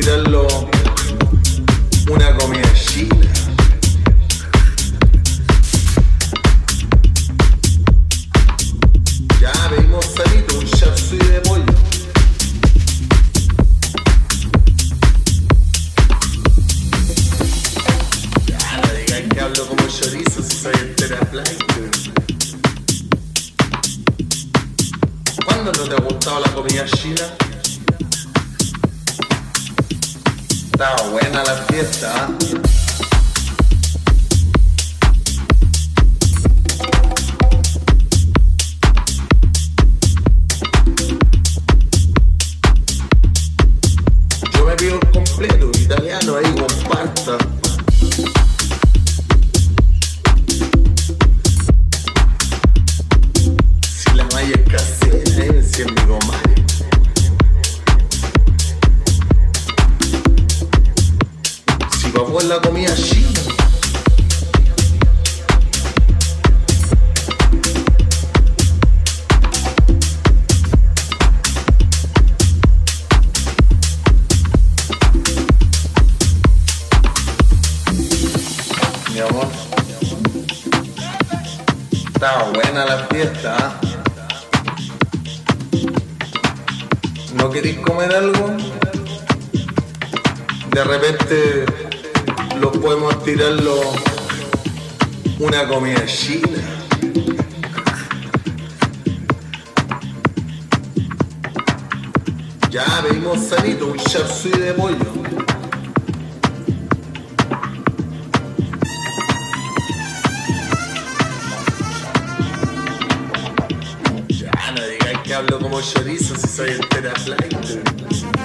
tirarlo una comida chic Ya pedimos sanito, un chapsui de pollo. Ya no digáis que hablo como chorizo si soy entera flight.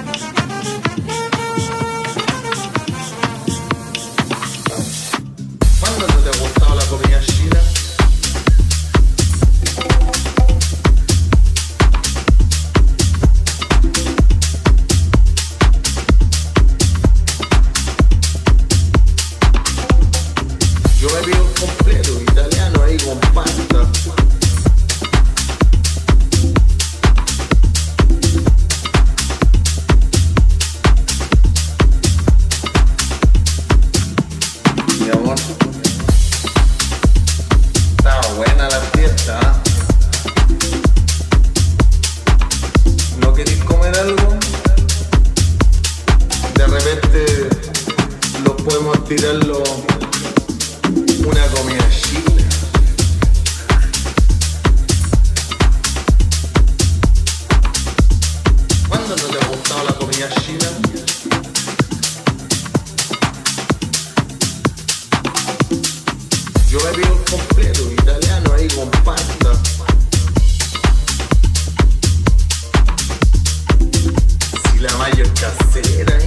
feel it.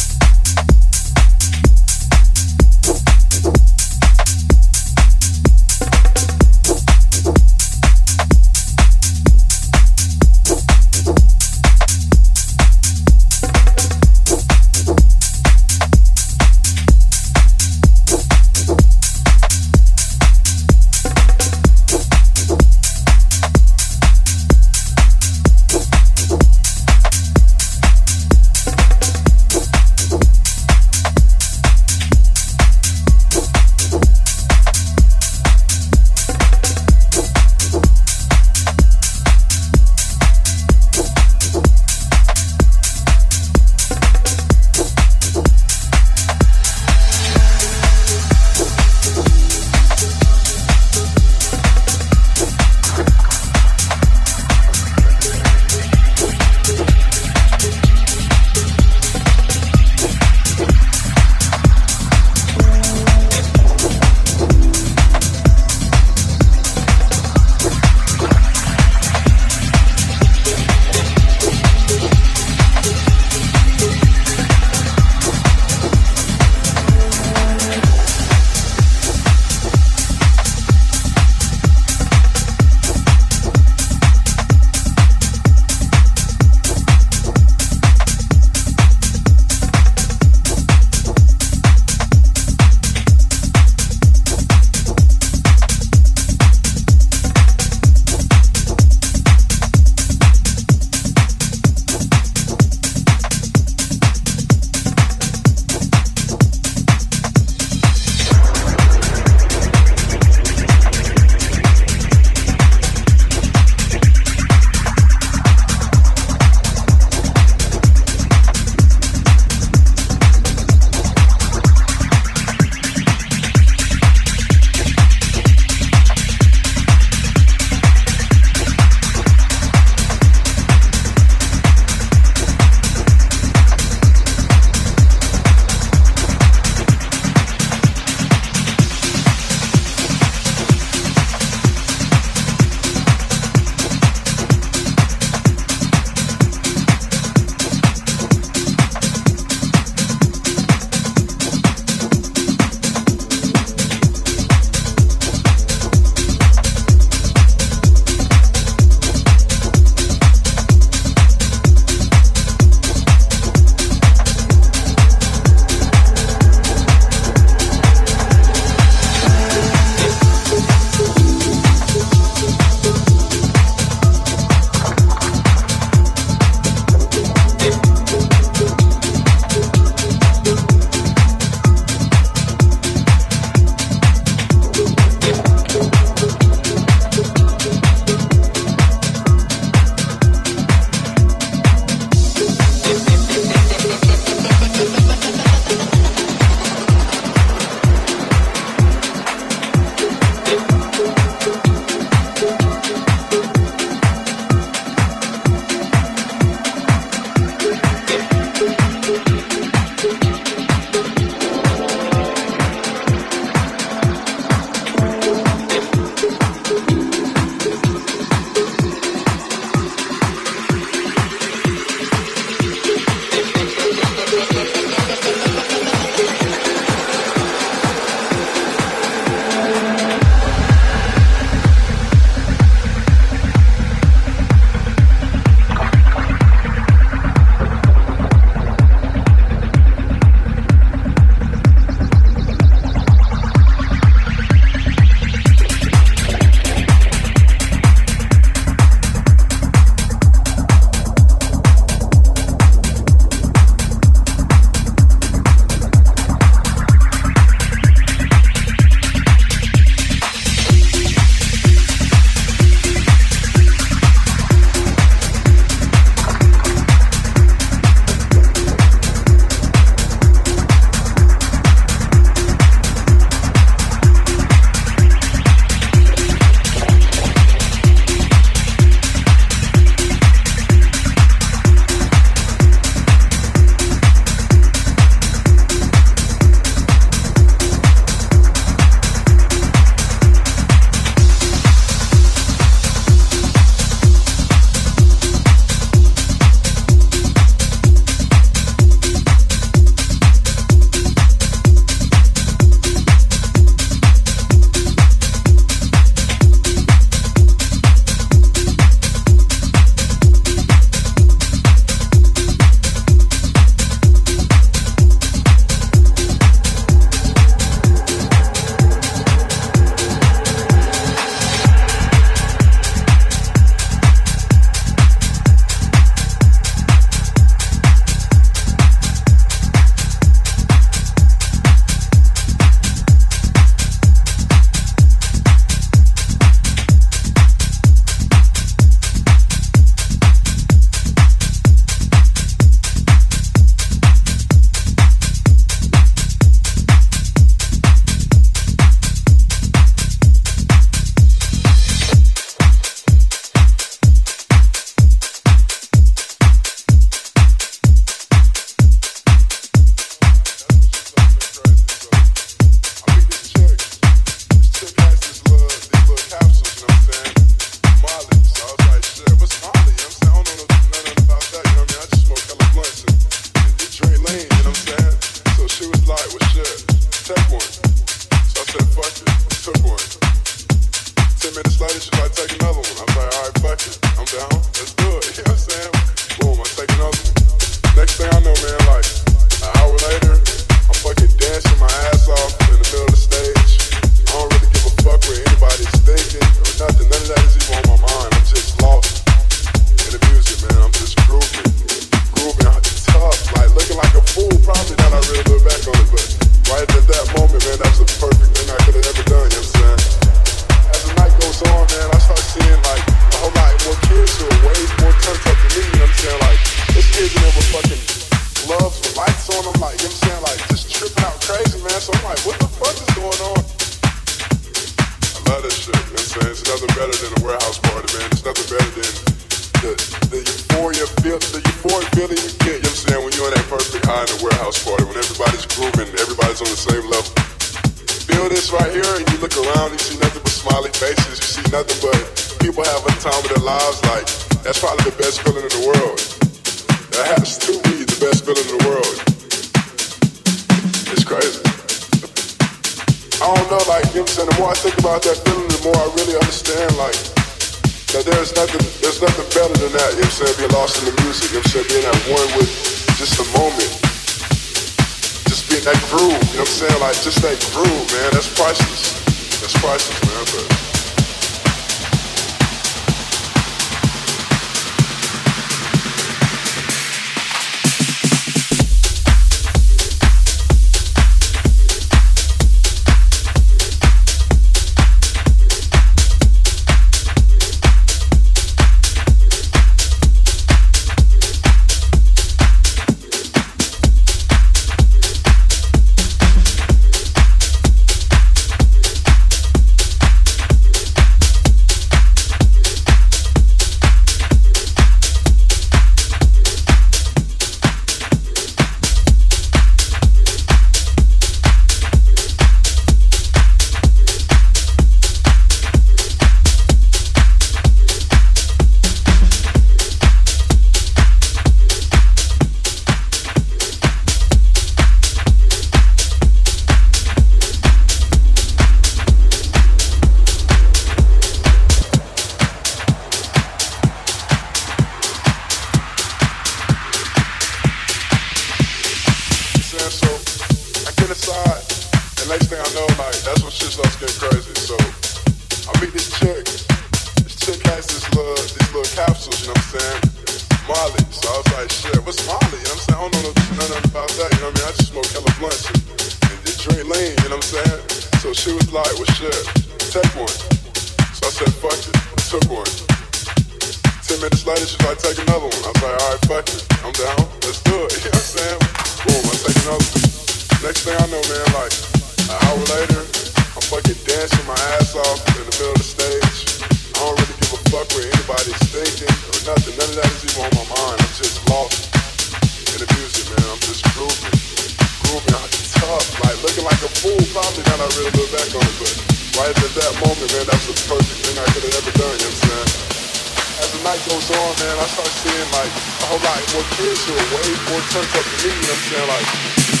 like life.